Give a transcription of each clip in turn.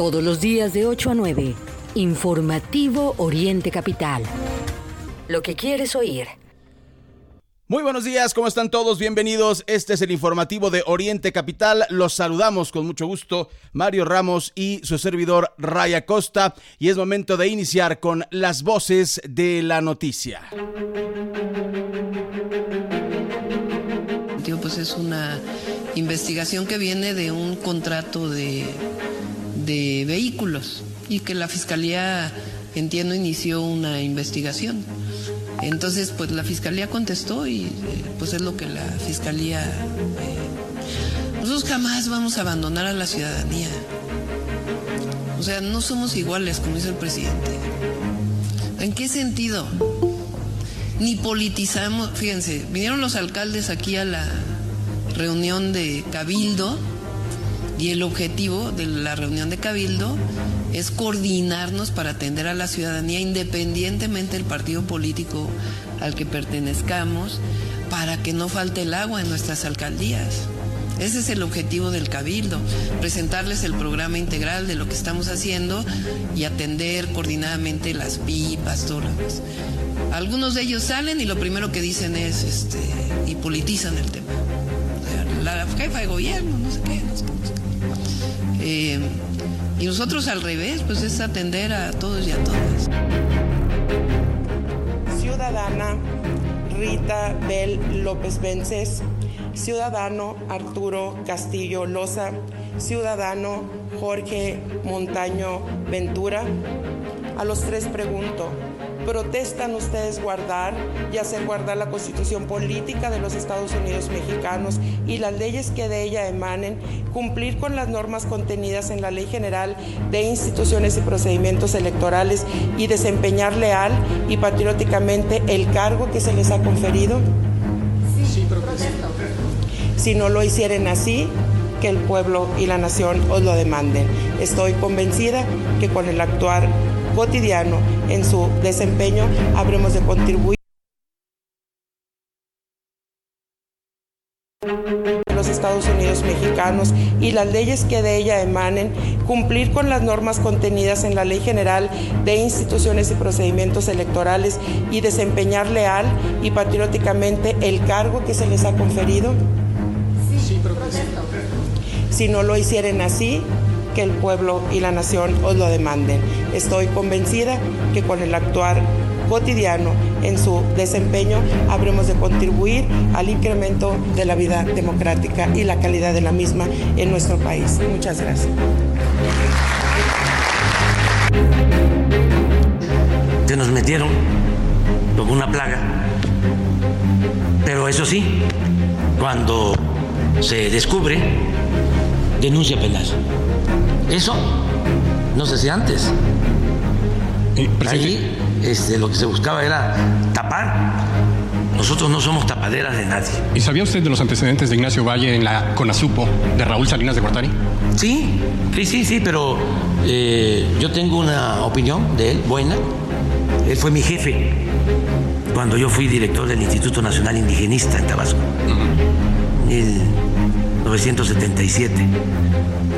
Todos los días de 8 a 9. Informativo Oriente Capital. Lo que quieres oír. Muy buenos días, ¿cómo están todos? Bienvenidos. Este es el informativo de Oriente Capital. Los saludamos con mucho gusto, Mario Ramos y su servidor Raya Costa. Y es momento de iniciar con las voces de la noticia. Pues es una investigación que viene de un contrato de, de vehículos y que la Fiscalía, entiendo, inició una investigación. Entonces, pues la fiscalía contestó y eh, pues es lo que la fiscalía... Eh, nosotros jamás vamos a abandonar a la ciudadanía. O sea, no somos iguales, como dice el presidente. ¿En qué sentido? Ni politizamos, fíjense, vinieron los alcaldes aquí a la reunión de Cabildo y el objetivo de la reunión de Cabildo es coordinarnos para atender a la ciudadanía independientemente del partido político al que pertenezcamos, para que no falte el agua en nuestras alcaldías. Ese es el objetivo del Cabildo, presentarles el programa integral de lo que estamos haciendo y atender coordinadamente las pipas, todo Algunos de ellos salen y lo primero que dicen es, este, y politizan el tema. la jefa de gobierno, no sé qué, no sé qué. Eh, y nosotros al revés, pues es atender a todos y a todas. Ciudadana Rita Bel López Vences, ciudadano Arturo Castillo Loza, ciudadano Jorge Montaño Ventura. A los tres pregunto, protestan ustedes guardar y hacer guardar la constitución política de los Estados Unidos mexicanos y las leyes que de ella emanen, cumplir con las normas contenidas en la Ley General de Instituciones y Procedimientos Electorales y desempeñar leal y patrióticamente el cargo que se les ha conferido? Sí, Si no lo hicieran así, que el pueblo y la nación os lo demanden. Estoy convencida que con el actuar cotidiano en su desempeño habremos de contribuir los Estados Unidos mexicanos y las leyes que de ella emanen, cumplir con las normas contenidas en la Ley General de Instituciones y Procedimientos Electorales y desempeñar leal y patrióticamente el cargo que se les ha conferido? Sí, Si no lo hicieran así, que el pueblo y la nación os lo demanden. Estoy convencida que con el actuar cotidiano en su desempeño habremos de contribuir al incremento de la vida democrática y la calidad de la misma en nuestro país. Muchas gracias. Se nos metieron como una plaga, pero eso sí, cuando se descubre, denuncia penal. Eso no se hacía antes. Allí este, lo que se buscaba era tapar. Nosotros no somos tapaderas de nadie. ¿Y sabía usted de los antecedentes de Ignacio Valle en la CONASUPO de Raúl Salinas de Gortari? Sí, sí, sí, sí, pero eh, yo tengo una opinión de él buena. Él fue mi jefe cuando yo fui director del Instituto Nacional Indigenista en Tabasco. 1977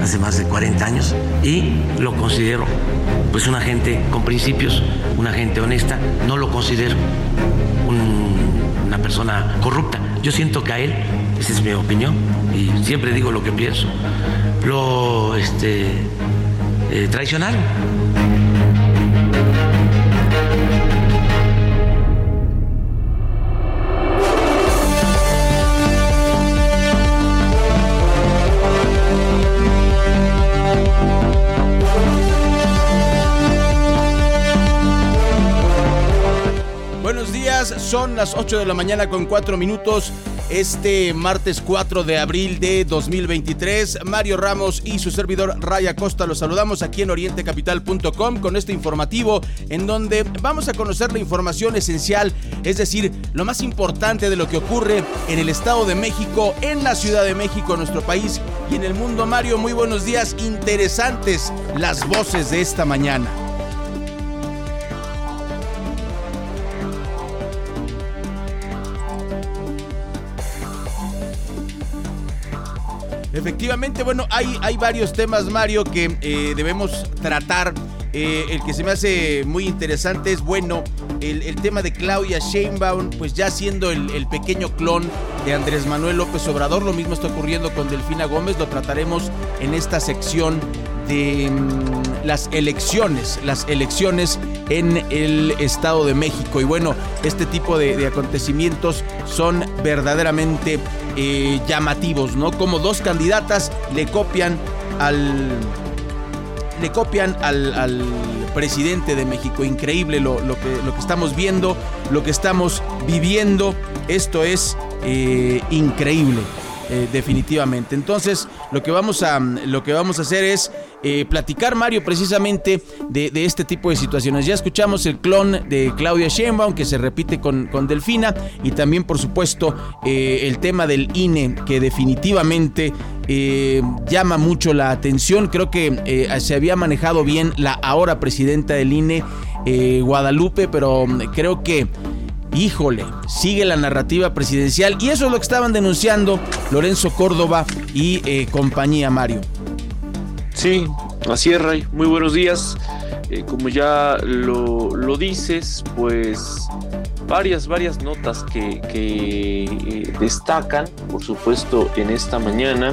hace más de 40 años, y lo considero pues una gente con principios, una gente honesta, no lo considero una persona corrupta. Yo siento que a él, esa es mi opinión, y siempre digo lo que pienso, lo este, eh, traicionaron son las 8 de la mañana con 4 minutos. Este martes 4 de abril de 2023, Mario Ramos y su servidor Raya Costa los saludamos aquí en orientecapital.com con este informativo en donde vamos a conocer la información esencial, es decir, lo más importante de lo que ocurre en el Estado de México, en la Ciudad de México, nuestro país y en el mundo. Mario, muy buenos días, interesantes las voces de esta mañana. Efectivamente, bueno, hay, hay varios temas, Mario, que eh, debemos tratar. Eh, el que se me hace muy interesante es, bueno, el, tema de Claudia Sheinbaum, pues ya siendo el, el, pequeño clon de Andrés Manuel López Obrador. Lo mismo está ocurriendo con Delfina Gómez, lo trataremos en esta sección de mm, las elecciones, las elecciones en el Estado de México. Y bueno, este tipo de, acontecimientos son verdaderamente eh, llamativos, ¿no? Como dos candidatas le copian al le copian al, presidente de México. Increíble lo, que, lo, que, estamos viendo, lo que estamos viviendo. Esto es eh, increíble. Eh, definitivamente. Entonces, lo que vamos a, lo que vamos a hacer es eh, platicar, Mario, precisamente de, este tipo de situaciones. Ya escuchamos el clon de Claudia Sheinbaum, que se repite con, con Delfina, y también, por supuesto, eh, el tema del INE, que definitivamente llama mucho la atención. Creo que se había manejado bien la ahora presidenta del INE, Guadalupe, pero creo que híjole, sigue la narrativa presidencial y eso es lo que estaban denunciando Lorenzo Córdoba y eh, compañía Mario. Sí, así es, Ray. Muy buenos días. Eh, como ya lo, dices, pues varias, varias notas que, eh, destacan, por supuesto, en esta mañana,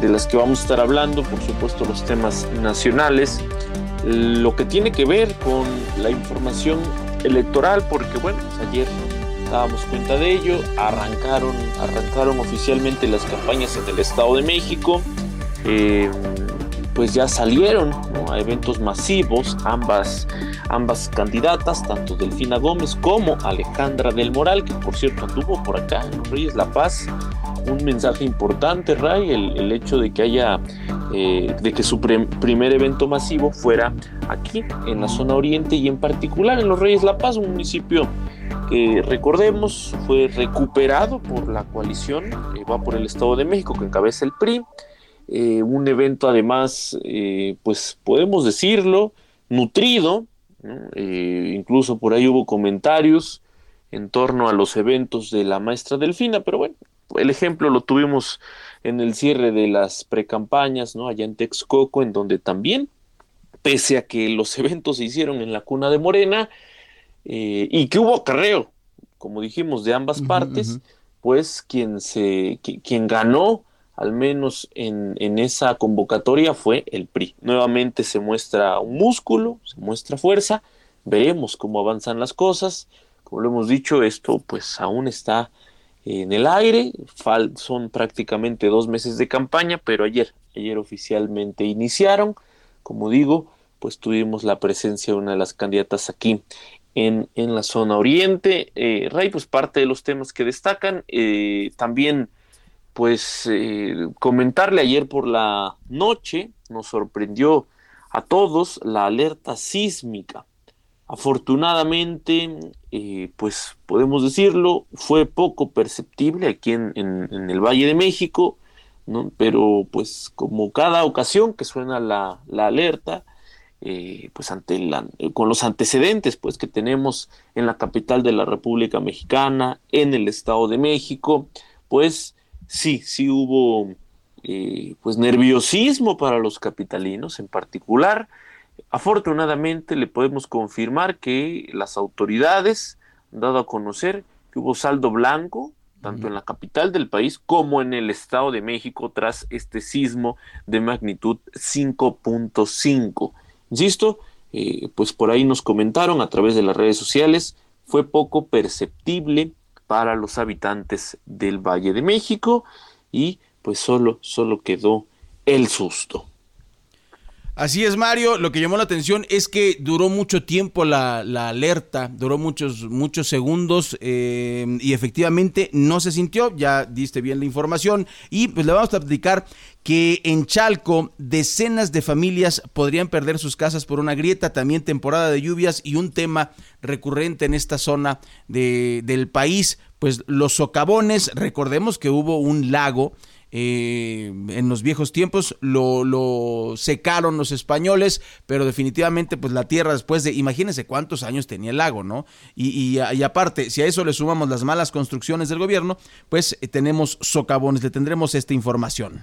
de las que vamos a estar hablando, por supuesto, los temas nacionales, lo que tiene que ver con la información electoral, porque bueno, pues ayer dábamos cuenta de ello, arrancaron, arrancaron oficialmente las campañas en el Estado de México, eh, pues ya salieron a eventos masivos ambas, ambas candidatas, tanto Delfina Gómez como Alejandra del Moral, que por cierto anduvo por acá en los Reyes La Paz, un mensaje importante, Ray, el, hecho de que haya, eh, de que su primer evento masivo fuera aquí, en la zona oriente y en particular en Los Reyes La Paz, un municipio que recordemos fue recuperado por la coalición, que va por el Estado de México, que encabeza el PRI. Eh, un evento además, eh, pues podemos decirlo, nutrido, incluso por ahí hubo comentarios en torno a los eventos de la maestra Delfina, pero bueno, el ejemplo lo tuvimos en el cierre de las precampañas, ¿no? Allá en Texcoco, en donde también, pese a que los eventos se hicieron en la cuna de Morena eh, y que hubo acarreo, como dijimos, de ambas partes, pues quien se, quien ganó al menos en, en, esa convocatoria fue el PRI. Nuevamente se muestra un músculo, se muestra fuerza, veremos cómo avanzan las cosas. Como lo hemos dicho, esto pues aún está en el aire. son prácticamente dos meses de campaña, pero ayer, ayer oficialmente iniciaron. Como digo, pues tuvimos la presencia de una de las candidatas aquí en, en la zona oriente. Eh, Ray, pues parte de los temas que destacan. Eh, también, pues eh, comentarle ayer por la noche, nos sorprendió a todos la alerta sísmica Afortunadamente, eh, pues podemos decirlo, fue poco perceptible aquí en, el Valle de México, ¿no? pero pues como cada ocasión que suena la, alerta, eh, pues ante la, con los antecedentes pues que tenemos en la capital de la República Mexicana, en el Estado de México, pues sí, sí hubo eh, pues nerviosismo para los capitalinos en particular, Afortunadamente le podemos confirmar que las autoridades han dado a conocer que hubo saldo blanco tanto en la capital del país como en el Estado de México tras este sismo de magnitud 5.5. Insisto, eh, pues por ahí nos comentaron a través de las redes sociales, fue poco perceptible para los habitantes del Valle de México y pues solo, solo quedó el susto. Así es, Mario. Lo que llamó la atención es que duró mucho tiempo la, alerta, duró muchos, muchos segundos eh, y efectivamente no se sintió. Ya diste bien la información y pues le vamos a platicar que en Chalco decenas de familias podrían perder sus casas por una grieta, también temporada de lluvias y un tema recurrente en esta zona de, del país, pues los socavones, recordemos que hubo un lago eh, en los viejos tiempos lo, secaron los españoles, pero definitivamente pues la tierra después de, imagínense cuántos años tenía el lago, ¿no? Y, y, aparte, si a eso le sumamos las malas construcciones del gobierno, pues eh, tenemos socavones, le tendremos esta información.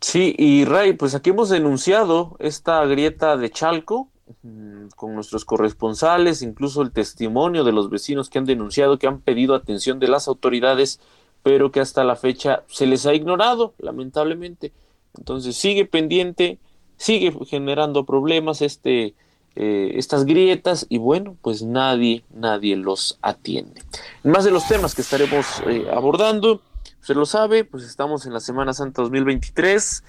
Sí, y Ray, pues aquí hemos denunciado esta grieta de Chalco mm, con nuestros corresponsales, incluso el testimonio de los vecinos que han denunciado, que han pedido atención de las autoridades, pero que hasta la fecha se les ha ignorado, lamentablemente. Entonces sigue pendiente, sigue generando problemas este, eh, estas grietas y bueno, pues nadie, nadie los atiende. más de los temas que estaremos eh, abordando, Usted lo sabe, pues estamos en la Semana Santa 2023.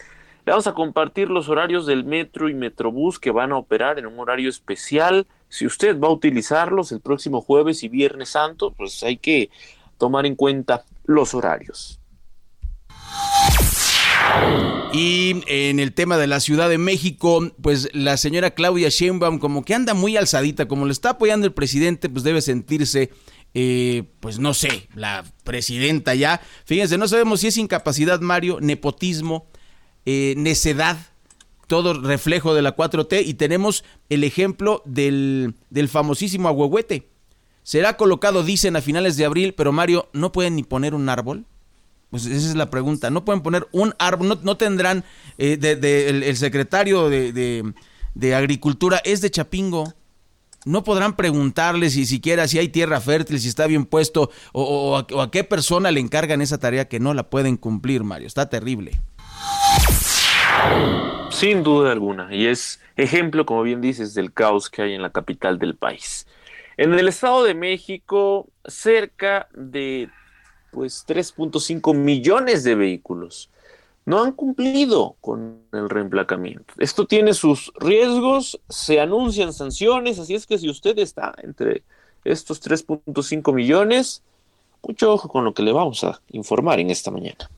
Le vamos a compartir los horarios del metro y metrobús que van a operar en un horario especial. Si usted va a utilizarlos el próximo jueves y viernes santo, pues hay que tomar en cuenta los horarios. Y en el tema de la Ciudad de México, pues la señora Claudia Sheinbaum como que anda muy alzadita, como le está apoyando el presidente, pues debe sentirse eh, pues no sé, la presidenta ya. Fíjense, no sabemos si es incapacidad, Mario, nepotismo, eh, necedad, todo reflejo de la 4T y tenemos el ejemplo del, del famosísimo agüehuete. Será colocado, dicen, a finales de abril, pero Mario, ¿no pueden ni poner un árbol? Pues esa es la pregunta. No pueden poner un árbol, no, tendrán, eh, el, secretario de, Agricultura es de Chapingo no podrán preguntarle si siquiera si hay tierra fértil, si está bien puesto o, a, qué persona le encargan esa tarea que no la pueden cumplir, Mario. Está terrible. Sin duda alguna, y es ejemplo, como bien dices, del caos que hay en la capital del país. En el Estado de México, cerca de pues 3.5 millones de vehículos no han cumplido con el reemplacamiento. Esto tiene sus riesgos, se anuncian sanciones, así es que si usted está entre estos 3.5 millones, mucho ojo con lo que le vamos a informar en esta mañana.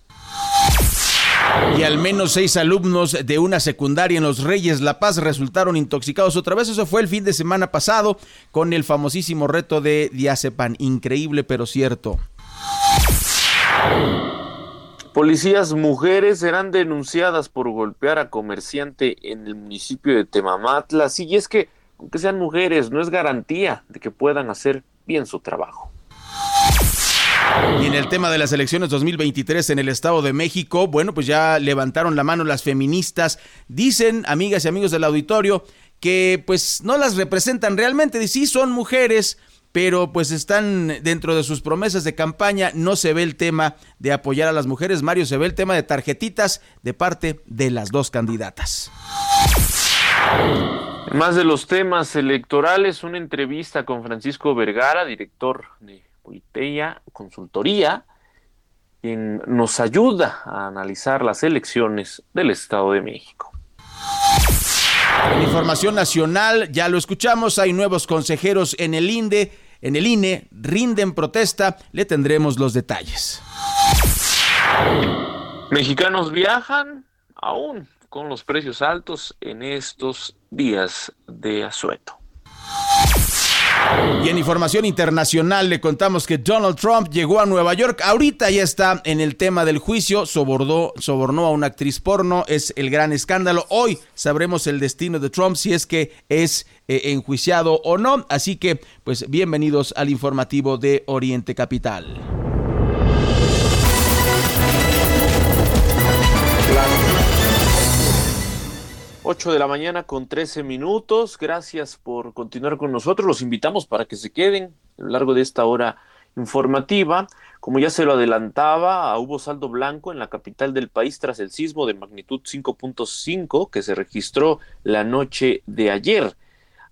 Y al menos seis alumnos de una secundaria en Los Reyes La Paz resultaron intoxicados otra vez. Eso fue el fin de semana pasado con el famosísimo reto de diazepam. Increíble pero cierto. Policías mujeres serán denunciadas por golpear a comerciante en el municipio de Temamatla. Sí, y es que, aunque sean mujeres, no es garantía de que puedan hacer bien su trabajo. Y en el tema de las elecciones 2023 en el Estado de México, bueno, pues ya levantaron la mano las feministas. Dicen, amigas y amigos del auditorio, que pues no las representan realmente. Sí, son mujeres, pero pues están dentro de sus promesas de campaña, no se ve el tema de apoyar a las mujeres, Mario, se ve el tema de tarjetitas de parte de las dos candidatas. Más de los temas electorales, una entrevista con Francisco Vergara, director de Politeia Consultoría, quien nos ayuda a analizar las elecciones del Estado de México. En información nacional, ya lo escuchamos, hay nuevos consejeros en el INDE en el INE rinden protesta. Le tendremos los detalles. Mexicanos viajan aún con los precios altos en estos días de asueto. Y en información internacional le contamos que Donald Trump llegó a Nueva York. Ahorita ya está en el tema del juicio. Sobordó, sobornó a una actriz porno. Es el gran escándalo. Hoy sabremos el destino de Trump si es que es eh, enjuiciado o no. Así que, pues bienvenidos al informativo de Oriente Capital. 8 de la mañana con 13 minutos. Gracias por continuar con nosotros. Los invitamos para que se queden a lo largo de esta hora informativa. Como ya se lo adelantaba, hubo saldo blanco en la capital del país tras el sismo de magnitud 5.5 que se registró la noche de ayer.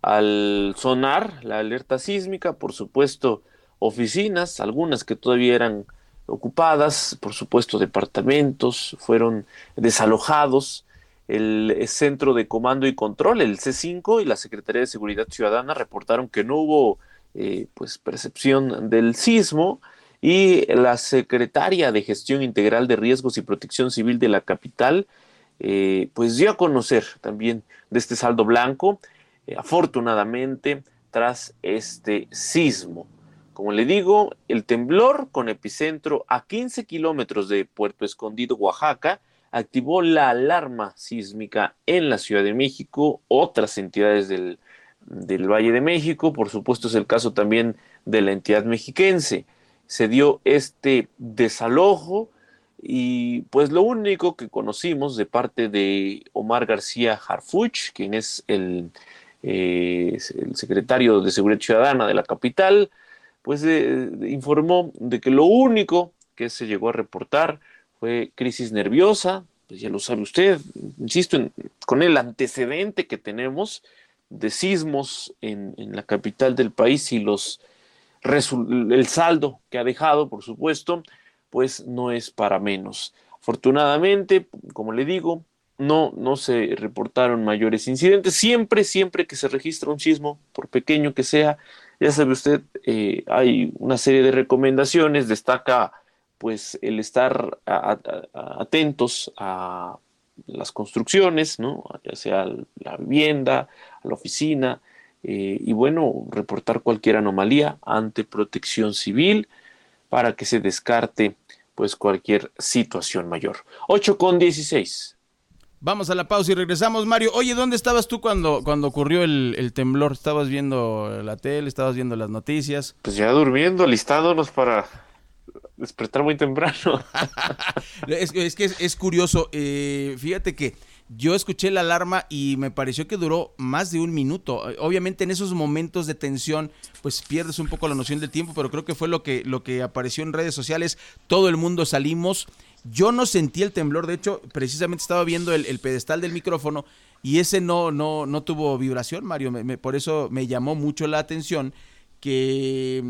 Al sonar la alerta sísmica, por supuesto, oficinas, algunas que todavía eran ocupadas, por supuesto, departamentos fueron desalojados el Centro de Comando y Control, el C5 y la Secretaría de Seguridad Ciudadana reportaron que no hubo eh, pues percepción del sismo y la Secretaria de Gestión Integral de Riesgos y Protección Civil de la capital eh, pues dio a conocer también de este saldo blanco, eh, afortunadamente tras este sismo. Como le digo, el temblor con epicentro a 15 kilómetros de Puerto Escondido, Oaxaca, activó la alarma sísmica en la Ciudad de México, otras entidades del, Valle de México, por supuesto es el caso también de la entidad mexiquense. Se dio este desalojo Y pues lo único que conocimos de parte de Omar García Harfuch, quien es el, eh, el secretario de Seguridad Ciudadana de la capital, pues eh, informó de que lo único que se llegó a reportar fue crisis nerviosa, pues ya lo sabe usted, insisto, en, con el antecedente que tenemos de sismos en, la capital del país y los el saldo que ha dejado, por supuesto, pues no es para menos. Afortunadamente, como le digo, no, no se reportaron mayores incidentes. Siempre, siempre que se registra un sismo, por pequeño que sea, ya sabe usted, eh, hay una serie de recomendaciones, destaca pues el estar atentos a las construcciones, ¿no? ya sea la vivienda, a la oficina, eh, y bueno, reportar cualquier anomalía ante protección civil para que se descarte pues cualquier situación mayor. 8 con 16. Vamos a la pausa y regresamos, Mario. Oye, ¿dónde estabas tú cuando, cuando ocurrió el, el, temblor? ¿Estabas viendo la tele? ¿Estabas viendo las noticias? Pues ya durmiendo, alistándonos para despertar muy temprano. es, que es, curioso. Eh, fíjate que yo escuché la alarma y me pareció que duró más de un minuto. Obviamente en esos momentos de tensión, pues pierdes un poco la noción del tiempo, pero creo que fue lo que, lo que apareció en redes sociales. Todo el mundo salimos. Yo no sentí el temblor, de hecho, precisamente estaba viendo el, pedestal del micrófono y ese no, no, no tuvo vibración, Mario. por eso me llamó mucho la atención que,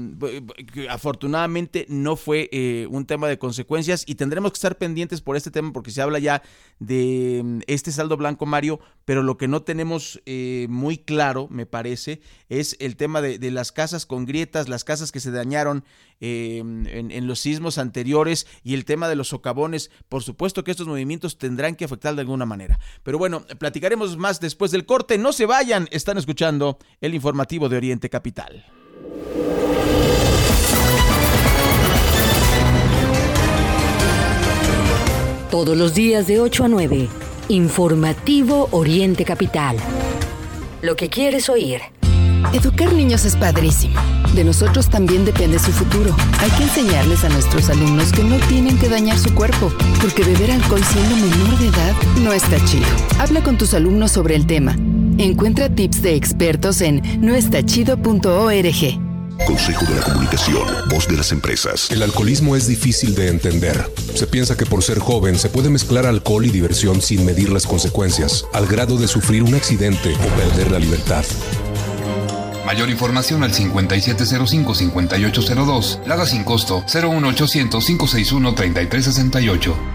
afortunadamente no fue eh, un tema de consecuencias y tendremos que estar pendientes por este tema porque se habla ya de mm, este saldo blanco Mario, pero lo que no tenemos eh, muy claro, me parece, es el tema de, las casas con grietas, las casas que se dañaron eh, en, en, los sismos anteriores y el tema de los socavones. Por supuesto que estos movimientos tendrán que afectar de alguna manera. Pero bueno, platicaremos más después del corte. No se vayan, están escuchando el informativo de Oriente Capital. Todos los días de 8 a 9. Informativo Oriente Capital. Lo que quieres oír. Educar niños es padrísimo. De nosotros también depende su futuro. Hay que enseñarles a nuestros alumnos que no tienen que dañar su cuerpo, porque beber alcohol siendo menor de edad no está chido. Habla con tus alumnos sobre el tema. Encuentra tips de expertos en noestachido.org. Consejo de la Comunicación, voz de las empresas. El alcoholismo es difícil de entender. Se piensa que por ser joven se puede mezclar alcohol y diversión sin medir las consecuencias, al grado de sufrir un accidente o perder la libertad. Mayor información al 5705-5802. Lada sin costo 01800-561-3368.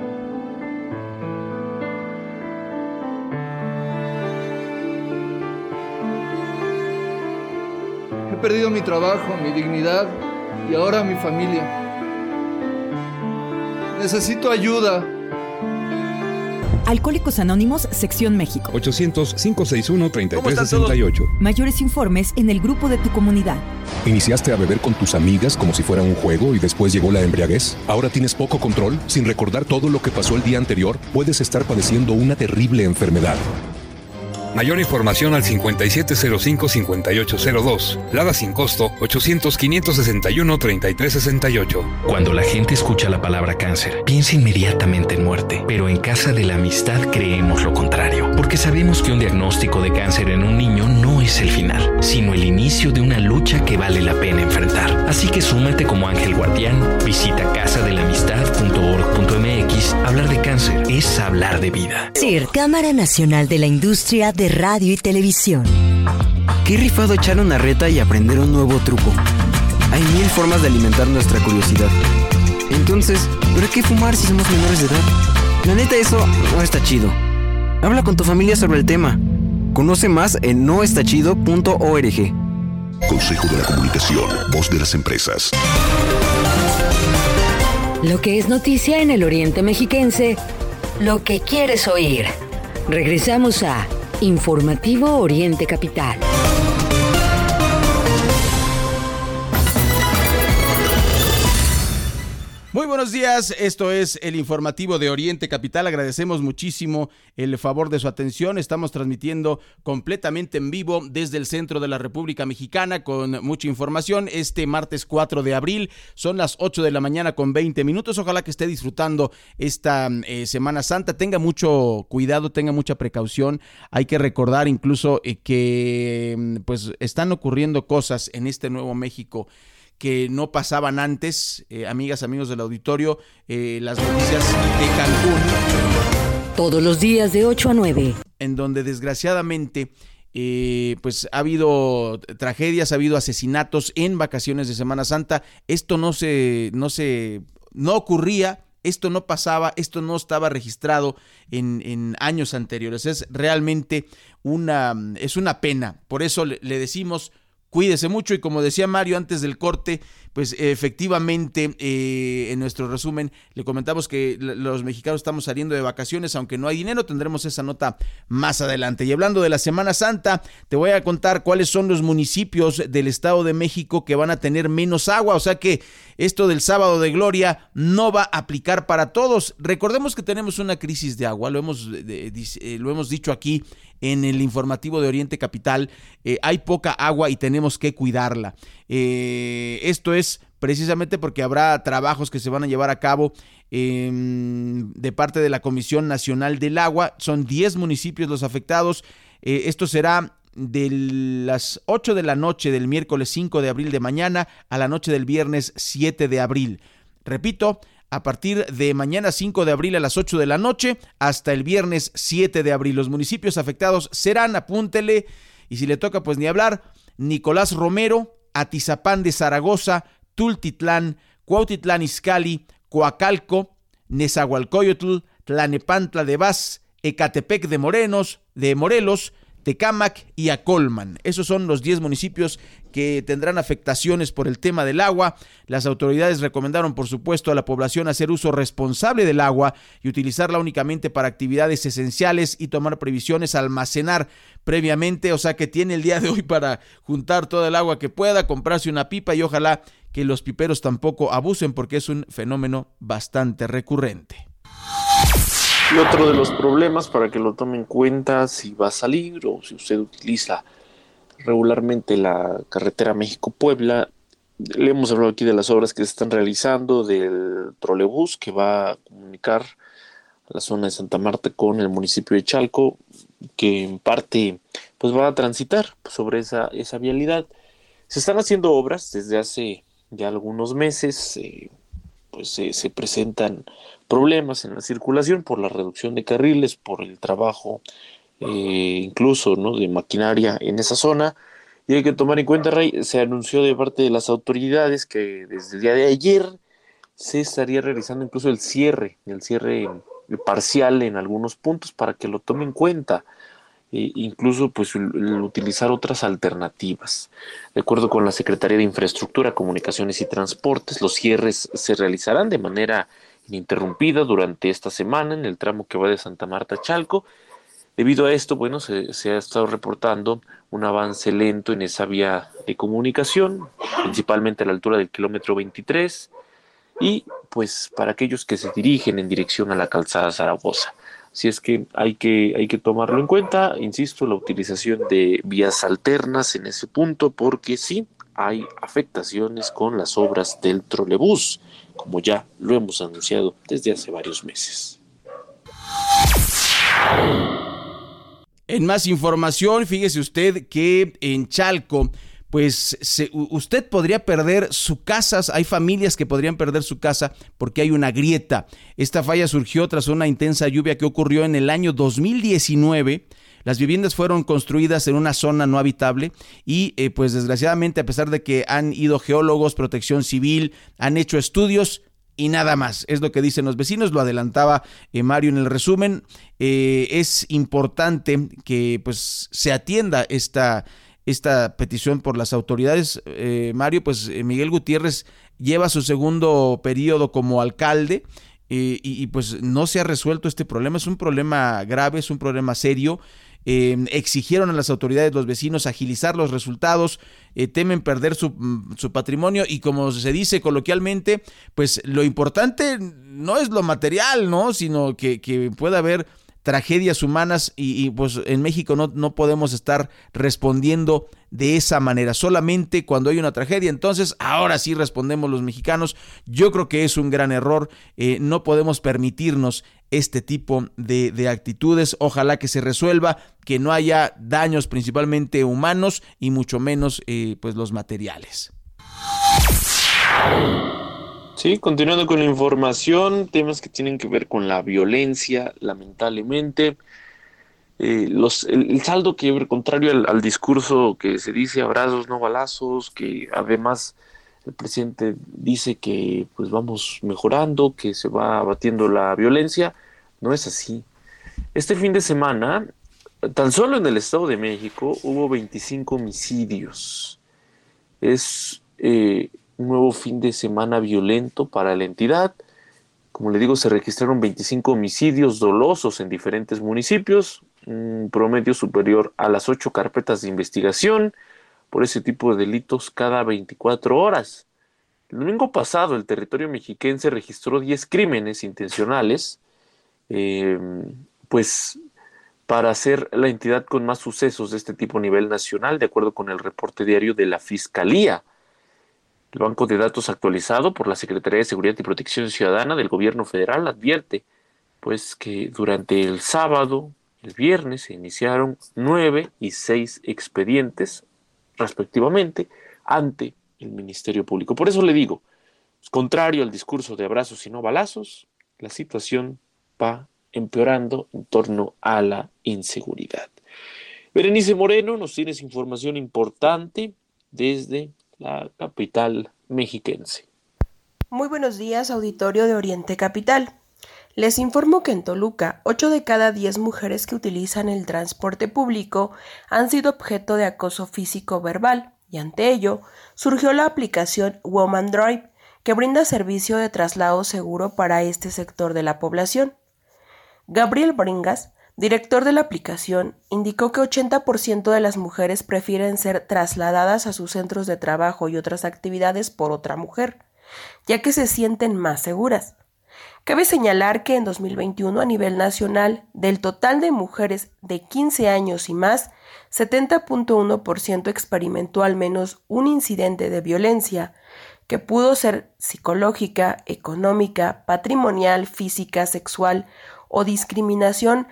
Perdido mi trabajo, mi dignidad y ahora mi familia. Necesito ayuda. Alcohólicos Anónimos, Sección México. 800-561-3368. Mayores informes en el grupo de tu comunidad. ¿Iniciaste a beber con tus amigas como si fuera un juego y después llegó la embriaguez? ¿Ahora tienes poco control? Sin recordar todo lo que pasó el día anterior, puedes estar padeciendo una terrible enfermedad. Mayor información al 5705-5802. Lada sin costo 800-561-3368. Cuando la gente escucha la palabra cáncer, piensa inmediatamente en muerte. Pero en Casa de la Amistad creemos lo contrario. Porque sabemos que un diagnóstico de cáncer en un niño no es el final, sino el inicio de una lucha que vale la pena enfrentar. Así que súmate como ángel guardián. Visita casadelamistad.org.mx. Hablar de cáncer es hablar de vida. CIR, Cámara Nacional de la Industria de radio y televisión. Qué rifado echar una reta y aprender un nuevo truco. Hay mil formas de alimentar nuestra curiosidad. Entonces, ¿pero qué fumar si somos menores de edad? La neta, eso no está chido. Habla con tu familia sobre el tema. Conoce más en noestachido.org. Consejo de la Comunicación, voz de las empresas. Lo que es noticia en el Oriente Mexiquense, lo que quieres oír. Regresamos a Informativo Oriente Capital. Muy buenos días, esto es el informativo de Oriente Capital. Agradecemos muchísimo el favor de su atención. Estamos transmitiendo completamente en vivo desde el centro de la República Mexicana con mucha información. Este martes 4 de abril son las 8 de la mañana con 20 minutos. Ojalá que esté disfrutando esta eh, Semana Santa. Tenga mucho cuidado, tenga mucha precaución. Hay que recordar incluso eh, que mm, pues están ocurriendo cosas en este Nuevo México que no pasaban antes, eh, amigas, amigos del auditorio, eh, las noticias de Cancún. Todos los días de 8 a 9. En donde desgraciadamente eh, pues ha habido tragedias, ha habido asesinatos en vacaciones de Semana Santa. Esto no se, no se, no ocurría, esto no pasaba, esto no estaba registrado en, en años anteriores. Es realmente una, es una pena. Por eso le, le decimos, Cuídese mucho. Y como decía Mario antes del corte, pues efectivamente eh, en nuestro resumen le comentamos que los mexicanos estamos saliendo de vacaciones, aunque no hay dinero, tendremos esa nota más adelante. Y hablando de la Semana Santa, te voy a contar cuáles son los municipios del Estado de México que van a tener menos agua, o sea que esto del sábado de gloria no va a aplicar para todos. Recordemos que tenemos una crisis de agua, lo hemos, eh, lo hemos dicho aquí en el informativo de Oriente Capital, eh, hay poca agua y tenemos que cuidarla. Eh, esto es precisamente porque habrá trabajos que se van a llevar a cabo em, de parte de la Comisión Nacional del Agua. Son 10 municipios los afectados. Eh, esto será de las 8 de la noche del miércoles 5 de abril de mañana a la noche del viernes 7 de abril. Repito, a partir de mañana 5 de abril a las 8 de la noche hasta el viernes 7 de abril. Los municipios afectados serán, apúntele, y si le toca pues ni hablar, Nicolás Romero, Atizapán de Zaragoza, Tultitlán, Cuautitlán Izcalli, Coacalco, Nezahualcóyotl, Tlanepantla de Vaz, Ecatepec de Morenos, de Morelos, Tecámac y Acolman. Esos son los 10 municipios que tendrán afectaciones por el tema del agua. Las autoridades recomendaron, por supuesto, a la población hacer uso responsable del agua y utilizarla únicamente para actividades esenciales y tomar previsiones, almacenar previamente, o sea que tiene el día de hoy para juntar toda el agua que pueda, comprarse una pipa y ojalá que los piperos tampoco abusen porque es un fenómeno bastante recurrente. Y otro de los problemas para que lo tome en cuenta si va a salir o si usted utiliza regularmente la carretera México-Puebla, le hemos hablado aquí de las obras que se están realizando del trolebús que va a comunicar la zona de Santa Marta con el municipio de Chalco, que en parte pues va a transitar sobre esa, esa vialidad. Se están haciendo obras desde hace ya algunos meses, eh, pues se presentan problemas en la circulación por la reducción de carriles, por el trabajo eh, incluso de maquinaria en esa zona. Y hay que tomar en cuenta, Rey, se anunció de parte de las autoridades que desde el día de ayer se estaría realizando incluso el cierre, el cierre parcial en algunos puntos para que lo tome en cuenta. E incluso pues utilizar otras alternativas. De acuerdo con la Secretaría de Infraestructura, Comunicaciones y Transportes, los cierres se realizarán de manera ininterrumpida durante esta semana en el tramo que va de Santa Marta a Chalco. Debido a esto, bueno, se, ha estado reportando un avance lento en esa vía de comunicación, principalmente a la altura del kilómetro 23, y pues para aquellos que se dirigen en dirección a la calzada Zaragoza. Así es que hay que, hay que tomarlo en cuenta, insisto, la utilización de vías alternas en ese punto, porque sí, hay afectaciones con las obras del trolebús como ya lo hemos anunciado desde hace varios meses. En más información, fíjese usted que en Chalco, pues usted podría perder su casa, hay familias que podrían perder su casa porque hay una grieta. Esta falla surgió tras una intensa lluvia que ocurrió en el año 2019 las viviendas fueron construidas en una zona no habitable y eh, pues desgraciadamente a pesar de que han ido geólogos, protección civil, han hecho estudios, y nada más. Es lo que dicen los vecinos, lo adelantaba eh, Mario en el resumen. Eh, es importante que pues se atienda esta, esta petición por las autoridades. Mario, pues Miguel Gutiérrez lleva su segundo periodo como alcalde. y, pues no se ha resuelto este problema, es un problema grave, es un problema serio eh, exigieron a las autoridades, los vecinos, agilizar los resultados, eh, temen perder su, mm, su, patrimonio y como se dice coloquialmente, pues lo importante no es lo material, ¿no? Sino que, que pueda haber tragedias humanas y, pues en México no, no, podemos estar respondiendo de esa manera, solamente cuando hay una tragedia, entonces ahora sí respondemos los mexicanos, yo creo que es un gran error, eh, no podemos permitirnos este tipo de, de, actitudes, ojalá que se resuelva, que no haya daños principalmente humanos y mucho menos eh, pues los materiales. Sí, continuando con la información, temas que tienen que ver con la violencia, lamentablemente. Eh, el, saldo que contrario al, al, discurso que se dice abrazos, no balazos, que además el presidente dice que pues vamos mejorando, que se va abatiendo la violencia, no es así. Este fin de semana, tan solo en el Estado de México, hubo 25 homicidios. Es eh, un nuevo fin de semana violento para la entidad. Como le digo, se registraron 25 homicidios dolosos en diferentes municipios, un promedio superior a las 8 carpetas de investigación por ese tipo de delitos cada 24 horas. El domingo pasado el territorio mexiquense registró 10 crímenes intencionales, eh, pues para ser la entidad con más sucesos de este tipo a nivel nacional, de acuerdo con el reporte diario de la Fiscalía. El banco de datos actualizado por la Secretaría de Seguridad y Protección Ciudadana del Gobierno Federal advierte pues que durante el sábado, el viernes, se iniciaron nueve y seis expedientes, respectivamente, ante el Ministerio Público. Por eso le digo, contrario al discurso de abrazos y no balazos, la situación va empeorando en torno a la inseguridad. Berenice Moreno, nos tienes información importante desde la capital mexiquense. Muy buenos días, auditorio de Oriente Capital. Les informo que en Toluca, 8 de cada 10 mujeres que utilizan el transporte público han sido objeto de acoso físico verbal, y ante ello surgió la aplicación Woman Drive, que brinda servicio de traslado seguro para este sector de la población. Gabriel Bringas, director de la aplicación, indicó que 80% de las mujeres prefieren ser trasladadas a sus centros de trabajo y otras actividades por otra mujer, ya que se sienten más seguras. Cabe señalar que en 2021 a nivel nacional, del total de mujeres de 15 años y más, 70.1% experimentó al menos un incidente de violencia, que pudo ser psicológica, económica, patrimonial, física, sexual o discriminación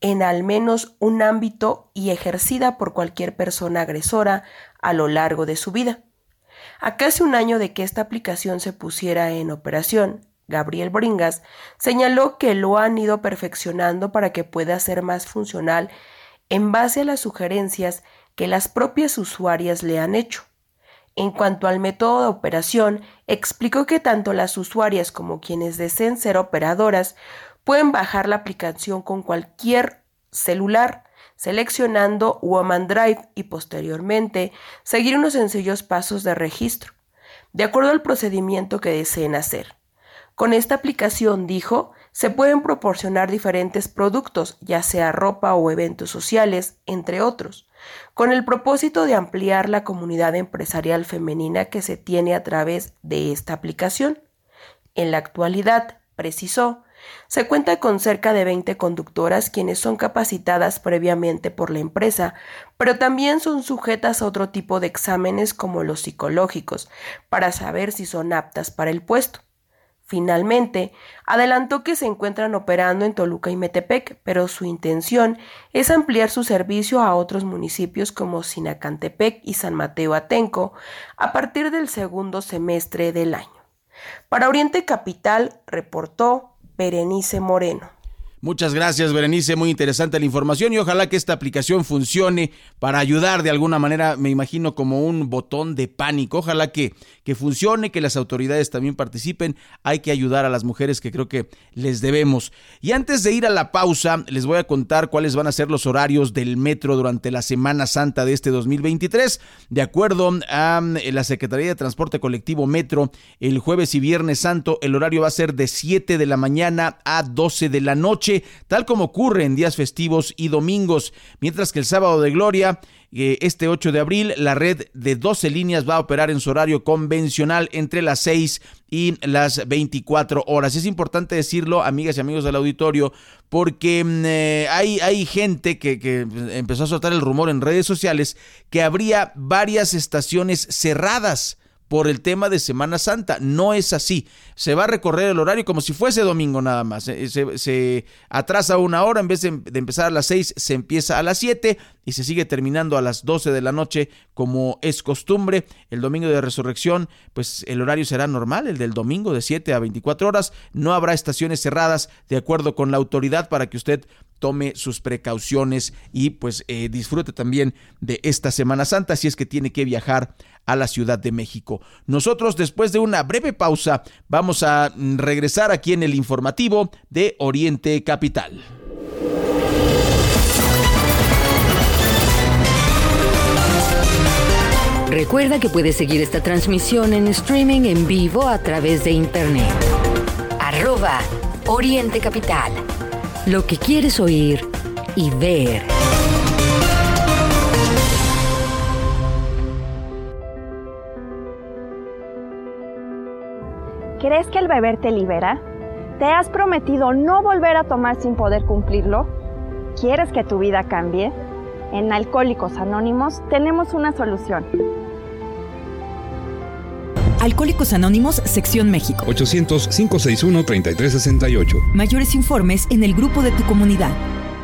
en al menos un ámbito y ejercida por cualquier persona agresora a lo largo de su vida. A casi un año de que esta aplicación se pusiera en operación, Gabriel Bringas señaló que lo han ido perfeccionando para que pueda ser más funcional en base a las sugerencias que las propias usuarias le han hecho. En cuanto al método de operación, explicó que tanto las usuarias como quienes deseen ser operadoras pueden bajar la aplicación con cualquier celular, seleccionando Woman Drive y posteriormente seguir unos sencillos pasos de registro, de acuerdo al procedimiento que deseen hacer. Con esta aplicación, dijo, se pueden proporcionar diferentes productos, ya sea ropa o eventos sociales, entre otros, con el propósito de ampliar la comunidad empresarial femenina que se tiene a través de esta aplicación. En la actualidad, precisó, se cuenta con cerca de 20 conductoras quienes son capacitadas previamente por la empresa, pero también son sujetas a otro tipo de exámenes como los psicológicos, para saber si son aptas para el puesto. Finalmente, adelantó que se encuentran operando en Toluca y Metepec, pero su intención es ampliar su servicio a otros municipios como Sinacantepec y San Mateo Atenco a partir del segundo semestre del año. Para Oriente Capital, reportó Berenice Moreno. Muchas gracias, Berenice. Muy interesante la información y ojalá que esta aplicación funcione para ayudar de alguna manera, me imagino, como un botón de pánico. Ojalá que, que funcione, que las autoridades también participen. Hay que ayudar a las mujeres que creo que les debemos. Y antes de ir a la pausa, les voy a contar cuáles van a ser los horarios del metro durante la Semana Santa de este 2023. De acuerdo a eh, la Secretaría de Transporte Colectivo Metro, el jueves y viernes santo el horario va a ser de 7 de la mañana a 12 de la noche tal como ocurre en días festivos y domingos, mientras que el sábado de gloria este 8 de abril, la red de 12 líneas va a operar en su horario convencional entre las 6 y las 24 horas. Es importante decirlo, amigas y amigos del auditorio, porque mm, eh, hay, hay gente que, que empezó a soltar el rumor en redes sociales que habría varias estaciones cerradas por el tema de Semana Santa. No es así. Se va a recorrer el horario como si fuese domingo nada más. Eh, se, atrasa una hora, en vez de, empezar a las 6, se empieza a las 7 y se sigue terminando a las 12 de la noche como es costumbre. El domingo de resurrección, pues el horario será normal, el del domingo de 7 a 24 horas. No habrá estaciones cerradas de acuerdo con la autoridad para que usted tome sus precauciones y pues eh, disfrute también de esta Semana Santa si es que tiene que viajar a la Ciudad de México. Nosotros después de una breve pausa vamos a regresar aquí en el informativo de Oriente Capital. Recuerda que puedes seguir esta transmisión en streaming en vivo a través de internet. Arroba Oriente Capital. Lo que quieres oír y ver. ¿Crees que el beber te libera? ¿Te has prometido no volver a tomar sin poder cumplirlo? ¿Quieres que tu vida cambie? En Alcohólicos Anónimos tenemos una solución. Alcohólicos Anónimos, Sección México. 800-561-3368. Mayores informes en el grupo de tu comunidad.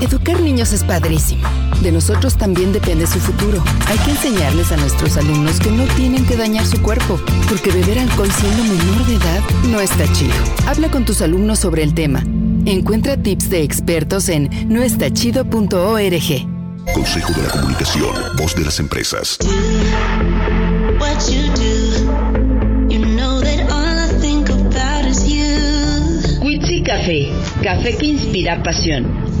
Educar niños es padrísimo. De nosotros también depende su futuro. Hay que enseñarles a nuestros alumnos que no tienen que dañar su cuerpo, porque beber alcohol siendo menor de edad no está chido. Habla con tus alumnos sobre el tema. Encuentra tips de expertos en noestachido.org. Consejo de la Comunicación, voz de las empresas. Café, café que inspira pasión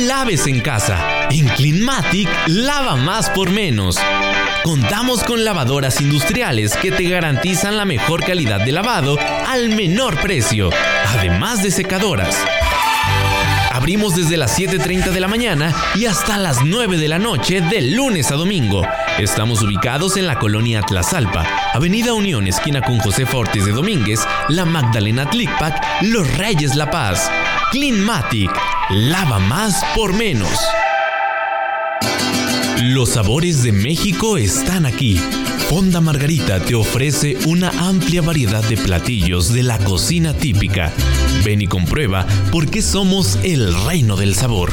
Laves en casa. En Cleanmatic, lava más por menos. Contamos con lavadoras industriales que te garantizan la mejor calidad de lavado al menor precio, además de secadoras. Abrimos desde las 7.30 de la mañana y hasta las 9 de la noche de lunes a domingo. Estamos ubicados en la colonia Tlazalpa, Avenida Unión, esquina con José Fortes de Domínguez, La Magdalena Tlicpac, Los Reyes La Paz. Cleanmatic, lava más por menos. Los sabores de México están aquí. Fonda Margarita te ofrece una amplia variedad de platillos de la cocina típica. Ven y comprueba por qué somos el reino del sabor.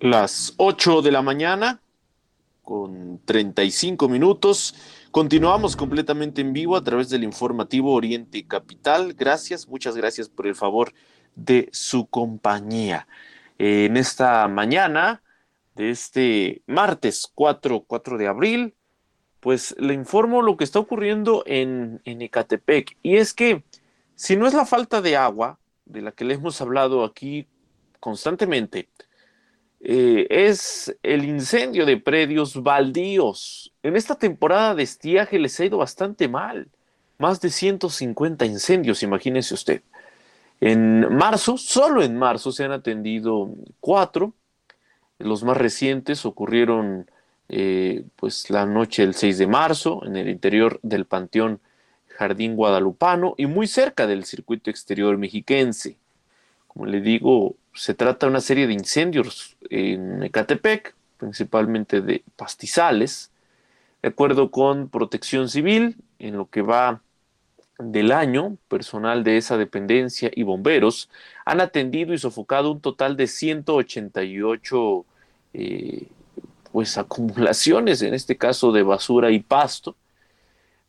Las 8 de la mañana con 35 minutos. Continuamos completamente en vivo a través del informativo Oriente Capital. Gracias, muchas gracias por el favor de su compañía. En esta mañana de este martes 4, 4 de abril, pues le informo lo que está ocurriendo en, en Ecatepec. Y es que si no es la falta de agua, de la que le hemos hablado aquí constantemente, eh, es el incendio de predios baldíos. En esta temporada de estiaje les ha ido bastante mal. Más de 150 incendios, imagínese usted. En marzo, solo en marzo se han atendido cuatro. Los más recientes ocurrieron eh, pues la noche del 6 de marzo en el interior del Panteón Jardín Guadalupano y muy cerca del circuito exterior mexiquense. Como le digo, se trata de una serie de incendios en Ecatepec, principalmente de pastizales. De acuerdo con Protección Civil, en lo que va del año, personal de esa dependencia y bomberos han atendido y sofocado un total de 188 eh, pues acumulaciones, en este caso de basura y pasto.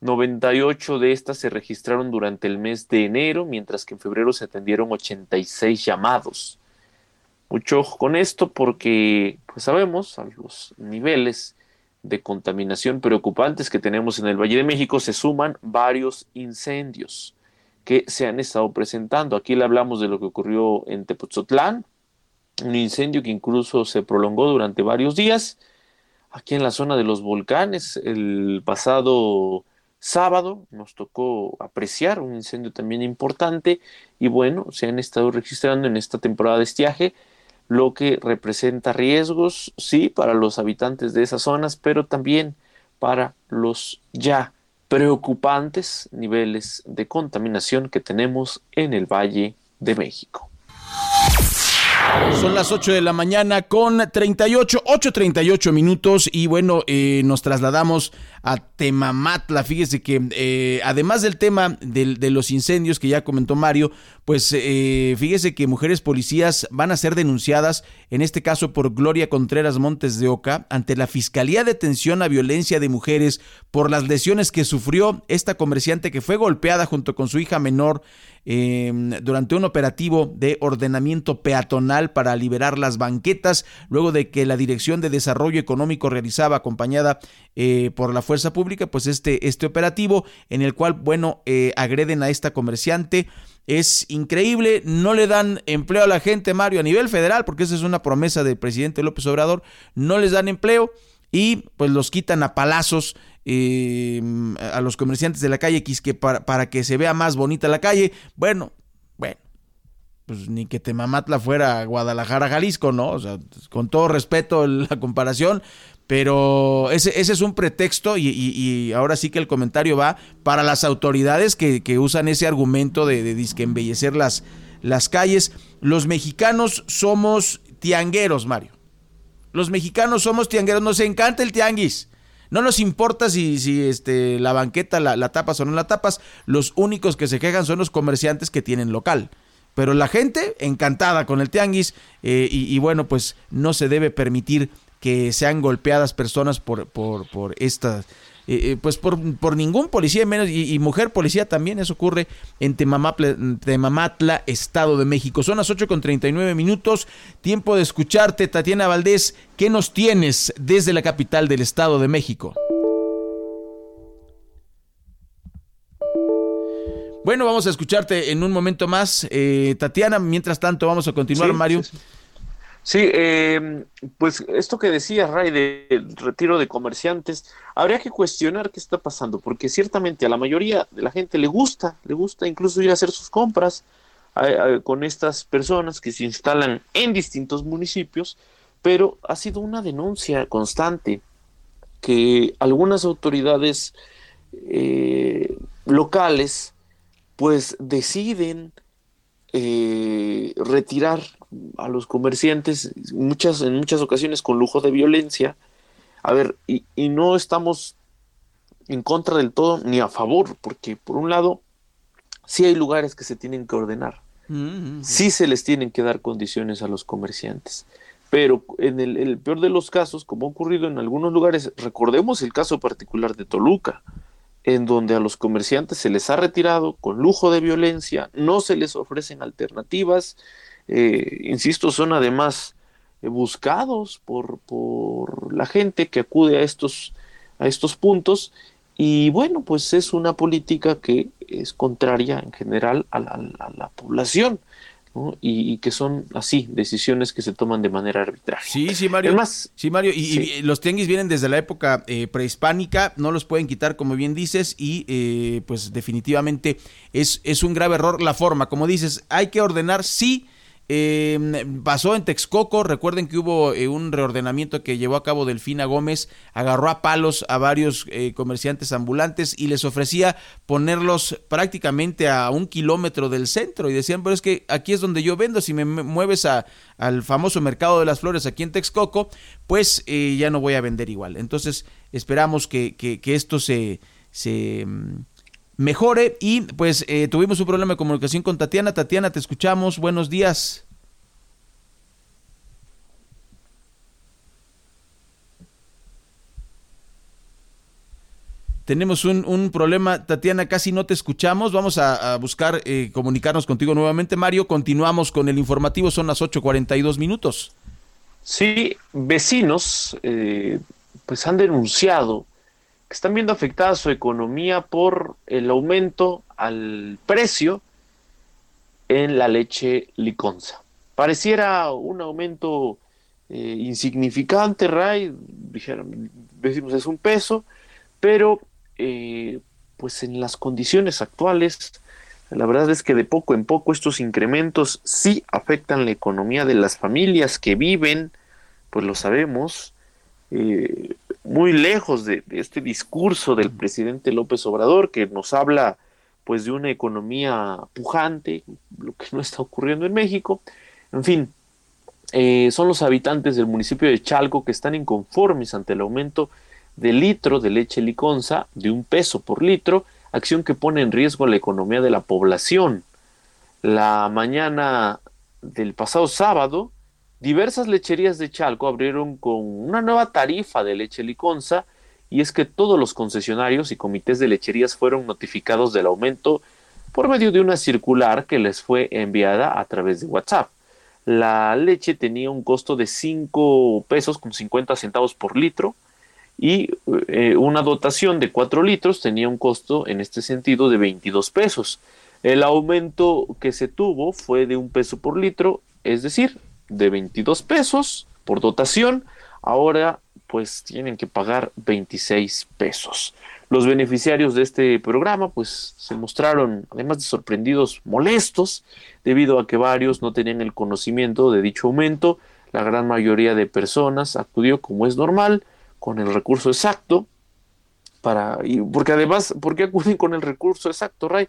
98 de estas se registraron durante el mes de enero, mientras que en febrero se atendieron 86 llamados. Mucho ojo con esto porque pues sabemos a los niveles de contaminación preocupantes que tenemos en el Valle de México se suman varios incendios que se han estado presentando. Aquí le hablamos de lo que ocurrió en Tepoztlán, un incendio que incluso se prolongó durante varios días. Aquí en la zona de los volcanes, el pasado sábado nos tocó apreciar un incendio también importante y bueno, se han estado registrando en esta temporada de estiaje lo que representa riesgos, sí, para los habitantes de esas zonas, pero también para los ya preocupantes niveles de contaminación que tenemos en el Valle de México. Son las 8 de la mañana con 38, 8.38 minutos y bueno, eh, nos trasladamos a Temamatla. Fíjese que eh, además del tema de, los incendios que ya comentó Mario, pues eh, fíjese que mujeres policías van a ser denunciadas, en este caso por Gloria Contreras Montes de Oca, ante la Fiscalía de Atención a Violencia de Mujeres por las lesiones que sufrió esta comerciante que fue golpeada junto con su hija menor em, durante un operativo de ordenamiento peatonal para liberar las banquetas, luego de que la Dirección de Desarrollo Económico realizaba acompañada eh, por la fuerza pública, pues este, este operativo en el cual, bueno, eh, agreden a esta comerciante. Es increíble, no le dan empleo a la gente, Mario, a nivel federal, porque esa es una promesa del presidente López Obrador, no les dan empleo y pues los quitan a palazos eh, a los comerciantes de la calle X que para, para que se vea más bonita la calle. Bueno, bueno, pues ni que Temamatla fuera Guadalajara, Jalisco, ¿no? O sea, con todo respeto la comparación, pero ese, ese es un pretexto y, ahora sí que el comentario va para las autoridades que, usan ese argumento de, de disque embellecer las, las calles. Los mexicanos somos tiangueros, Mario. Los mexicanos somos tiangueros, nos encanta el tianguis. No nos importa si, si este, la banqueta la, la, tapas o no la tapas. Los únicos que se quejan son los comerciantes que tienen local. Pero la gente encantada con el tianguis eh, y, y, bueno, pues no se debe permitir que sean golpeadas personas por, por, por esta, eh, eh, pues por, por, ningún policía menos y, mujer policía también, eso ocurre en Temamatla, Estado de México. Son las 8 con 39 minutos, tiempo de escucharte, Tatiana Valdés, ¿qué nos tienes desde la capital del Estado de México? Bueno, vamos a escucharte en un momento más. Eh, Tatiana, mientras tanto, vamos a continuar, Mario. Sí, eh, pues esto que decía Ray del retiro de comerciantes, habría que cuestionar qué está pasando, porque ciertamente a la mayoría de la gente le gusta, le gusta incluso ir a hacer sus compras con estas personas que se instalan en distintos municipios, pero ha sido una denuncia constante que algunas autoridades eh, locales pues deciden eh, retirar a los comerciantes muchas, en muchas ocasiones con lujo de violencia. A ver, y, y no estamos en contra del todo ni a favor, porque por un lado, sí hay lugares que se tienen que ordenar, mm-hmm. sí se les tienen que dar condiciones a los comerciantes, pero en el, el, peor de los casos, como ha ocurrido en algunos lugares, recordemos el caso particular de Toluca, en donde a los comerciantes se les ha retirado con lujo de violencia, no se les ofrecen alternativas, eh, insisto, son además eh, buscados por, por, la gente que acude a estos, a estos puntos y bueno, pues es una política que es contraria en general a la, población. Y, que son así, decisiones que se toman de manera arbitraria. Sí, sí, Mario. sí, Mario, y, los tianguis vienen desde la época eh, prehispánica, no los pueden quitar, como bien dices, y pues definitivamente es, es un grave error la forma. Como dices, hay que ordenar, sí, eh, pasó en Texcoco, recuerden que hubo eh, un reordenamiento que llevó a cabo Delfina Gómez, agarró a palos a varios eh, comerciantes ambulantes y les ofrecía ponerlos prácticamente a un kilómetro del centro y decían, pero es que aquí es donde yo vendo, si me mueves a, al famoso mercado de las flores aquí en Texcoco, pues eh, ya no voy a vender igual. Entonces esperamos que, que, que esto se... se mm, mejore. Y pues eh, tuvimos un problema de comunicación con Tatiana. Tatiana, te escuchamos. Buenos días. Tenemos un, problema, Tatiana, casi no te escuchamos. Vamos a, buscar eh, comunicarnos contigo nuevamente. Mario, continuamos con el informativo, son las 8.42 minutos. Sí, vecinos eh, pues han denunciado que están viendo afectada su economía por el aumento al precio en la leche liconza. Pareciera un aumento eh, insignificante, Ray, dijeron, decimos es un peso, pero eh, pues en las condiciones actuales, la verdad es que de poco en poco estos incrementos sí afectan la economía de las familias que viven, pues lo sabemos, eh, muy lejos de, este discurso del presidente López Obrador que nos habla pues de una economía pujante, lo que no está ocurriendo en México. En fin, eh, son los habitantes del municipio de Chalco que están inconformes ante el aumento del litro de leche liconza de un peso por litro, acción que pone en riesgo la economía de la población. La mañana del pasado sábado, Diversas lecherías de Chalco abrieron con una nueva tarifa de leche liconza y es que todos los concesionarios y comités de lecherías fueron notificados del aumento por medio de una circular que les fue enviada a través de WhatsApp. La leche tenía un costo de 5 pesos con 50 centavos por litro y eh, una dotación de 4 litros tenía un costo en este sentido de 22 pesos. El aumento que se tuvo fue de un peso por litro, es decir, de 22 pesos por dotación, ahora pues tienen que pagar 26 pesos. Los beneficiarios de este programa pues se mostraron además de sorprendidos molestos debido a que varios no tenían el conocimiento de dicho aumento. La gran mayoría de personas acudió como es normal con el recurso exacto para y porque además ¿por qué acuden con el recurso exacto, Ray?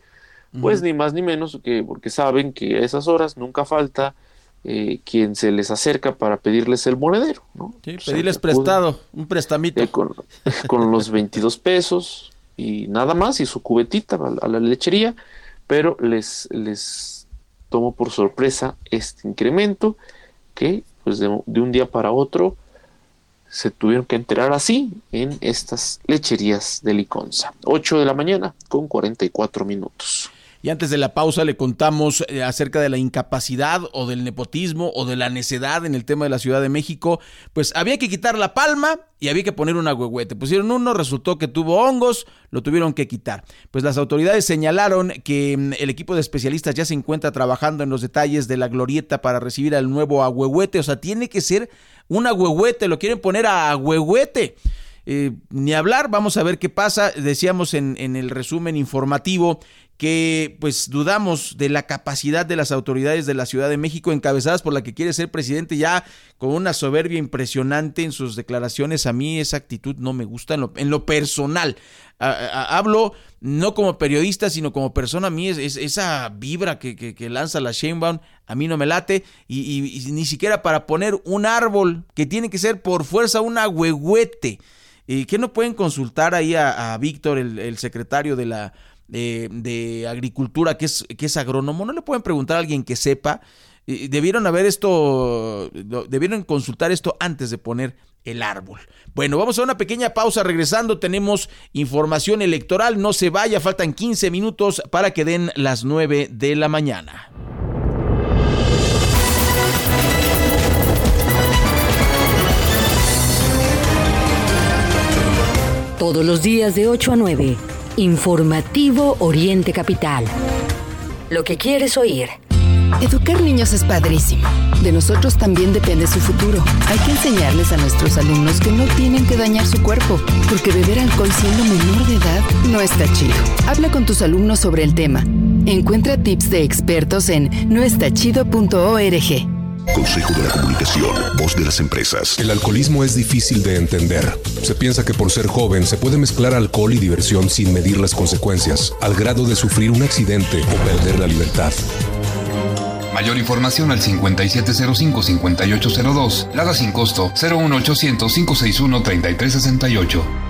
Pues ni más ni menos que porque saben que a esas horas nunca falta eh, quien se les acerca para pedirles el monedero. ¿no? Sí, pedirles prestado, un prestamito. Eh, con, los 22 pesos y nada más, y su cubetita a, la lechería, pero les, les tomó por sorpresa este incremento que pues de, un día para otro se tuvieron que enterar así en estas lecherías de Liconza. 8 de la mañana con 44 minutos. Y antes de la pausa le contamos eh, acerca de la incapacidad o del nepotismo o de la necedad en el tema de la Ciudad de México. Pues había que quitar la palma y había que poner un agüehuete. Pusieron uno, resultó que tuvo hongos, lo tuvieron que quitar. Pues las autoridades señalaron que mm, el equipo de especialistas ya se encuentra trabajando en los detalles de la glorieta para recibir al nuevo agüehuete. O sea, tiene que ser un agüehuete, lo quieren poner a agüehuete. Eh, ni hablar, vamos a ver qué pasa. Decíamos en, en el resumen informativo que pues dudamos de la capacidad de las autoridades de la Ciudad de México encabezadas por la que quiere ser presidente ya con una soberbia impresionante en sus declaraciones. A mí esa actitud no me gusta en lo, en lo personal. hablo no como periodista, sino como persona. A mí es, esa vibra que, que, lanza la Sheinbaum, a mí no me late. Y, ni siquiera para poner un árbol que tiene que ser por fuerza un agüehuete. ¿Y que no pueden consultar ahí a, Víctor, el secretario de la de, agricultura que es, que es agrónomo, no le pueden preguntar a alguien que sepa. Debieron haber esto, debieron consultar esto antes de poner el árbol. Bueno, vamos a una pequeña pausa. Regresando, tenemos información electoral. No se vaya, faltan 15 minutos para que den las 9 de la mañana. Todos los días de 8 a 9. Informativo Oriente Capital. Lo que quieres oír. Educar niños es padrísimo. De nosotros también depende su futuro. Hay que enseñarles a nuestros alumnos que no tienen que dañar su cuerpo, porque beber alcohol siendo menor de edad no está chido. Habla con tus alumnos sobre el tema. Encuentra tips de expertos en noestachido.org. Consejo de la Comunicación, voz de las empresas. El alcoholismo es difícil de entender. Se piensa que por ser joven se puede mezclar alcohol y diversión sin medir las consecuencias, al grado de sufrir un accidente o perder la libertad. Mayor información al 5705-5802, Lada sin costo 01800-561-3368.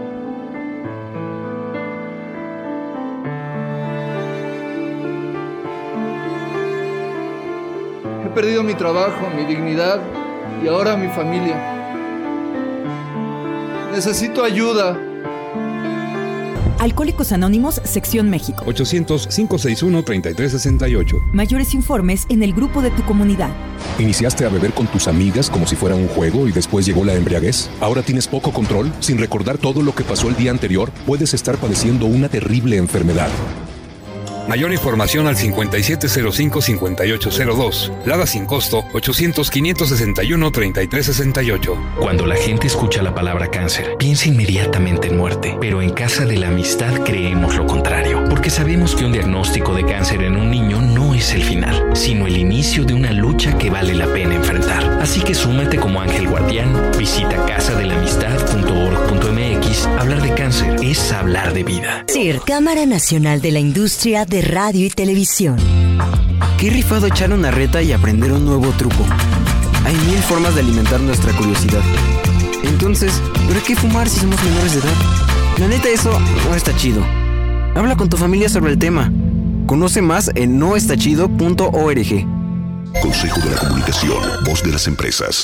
Perdido mi trabajo, mi dignidad y ahora mi familia. Necesito ayuda. Alcohólicos Anónimos, Sección México. 800-561-3368. Mayores informes en el grupo de tu comunidad. ¿Iniciaste a beber con tus amigas como si fuera un juego y después llegó la embriaguez? ¿Ahora tienes poco control? Sin recordar todo lo que pasó el día anterior, puedes estar padeciendo una terrible enfermedad. Mayor información al 5705-5802. Lada sin costo 800-561-3368. Cuando la gente escucha la palabra cáncer, piensa inmediatamente en muerte. Pero en Casa de la Amistad creemos lo contrario. Porque sabemos que un diagnóstico de cáncer en un niño no es el final, sino el inicio de una lucha que vale la pena enfrentar. Así que súmate como ángel guardián, visita casadelamistad.org.mx. Hablar de cáncer es hablar de vida. CIR, Cámara Nacional de la Industria de radio y televisión. Qué rifado echar una reta y aprender un nuevo truco. Hay mil formas de alimentar nuestra curiosidad. Entonces, ¿pero qué fumar si somos menores de edad? La neta, eso no está chido. Habla con tu familia sobre el tema. Conoce más en noestachido.org. Consejo de la Comunicación, voz de las empresas.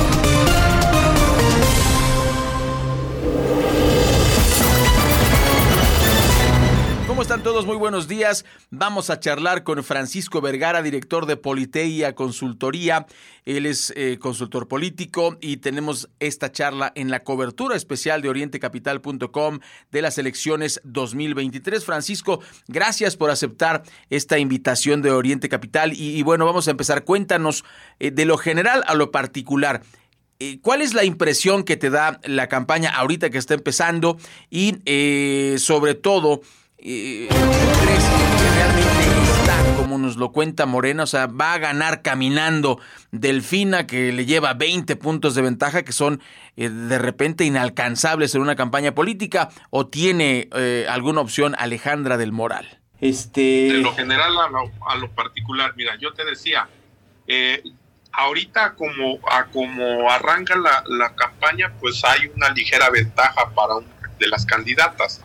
¿Cómo están todos? Muy buenos días. Vamos a charlar con Francisco Vergara, director de Politeia Consultoría. Él es eh, consultor político y tenemos esta charla en la cobertura especial de orientecapital.com de las elecciones 2023. Francisco, gracias por aceptar esta invitación de Oriente Capital y, bueno, vamos a empezar. Cuéntanos eh, de lo general a lo particular. Eh, ¿Cuál es la impresión que te da la campaña ahorita que está empezando? Y sobre todo, ¿crees que realmente está como nos lo cuenta Morena, o sea, va a ganar caminando Delfina, que le lleva 20 puntos de ventaja, que son eh, de repente inalcanzables en una campaña política, o tiene eh, alguna opción Alejandra del Moral? Este... De lo general a lo, particular, mira, yo te decía, eh, ahorita como, a como arranca la, la, campaña, pues hay una ligera ventaja para una de las candidatas,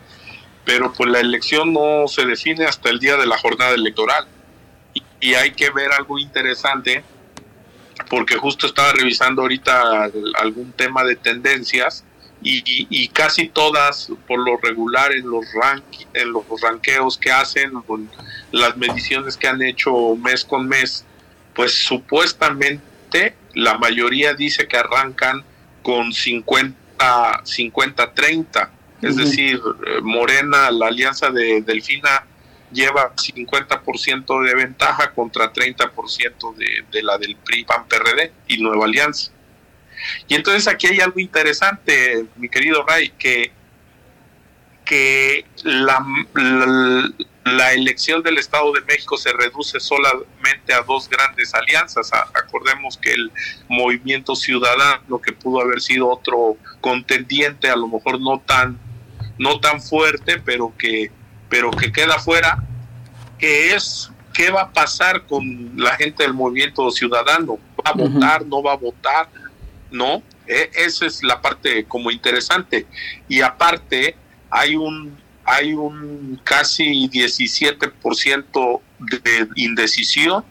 pero pues la elección no se define hasta el día de la jornada electoral. Y, hay que ver algo interesante porque justo estaba revisando ahorita algún tema de tendencias y, casi todas por lo regular en los en los ranqueos que hacen con las mediciones que han hecho mes con mes pues supuestamente la mayoría dice que arrancan con 50 50 30 es decir Morena la alianza de Delfina lleva 50% de ventaja contra 30% de, de la del PRI PAN PRD y Nueva Alianza y entonces aquí hay algo interesante, mi querido Ray, que, que la, la, elección del Estado de México se reduce solamente a dos grandes alianzas. acordemos que el movimiento ciudadano, que pudo haber sido otro contendiente, a lo mejor no tan, no tan fuerte, pero que, pero que queda fuera, que es qué va a pasar con la gente del movimiento ciudadano. ¿Va a votar? ¿No va a votar? ¿no? E, esa es la parte como interesante. Y aparte, hay un, hay un casi 17% de indecisión.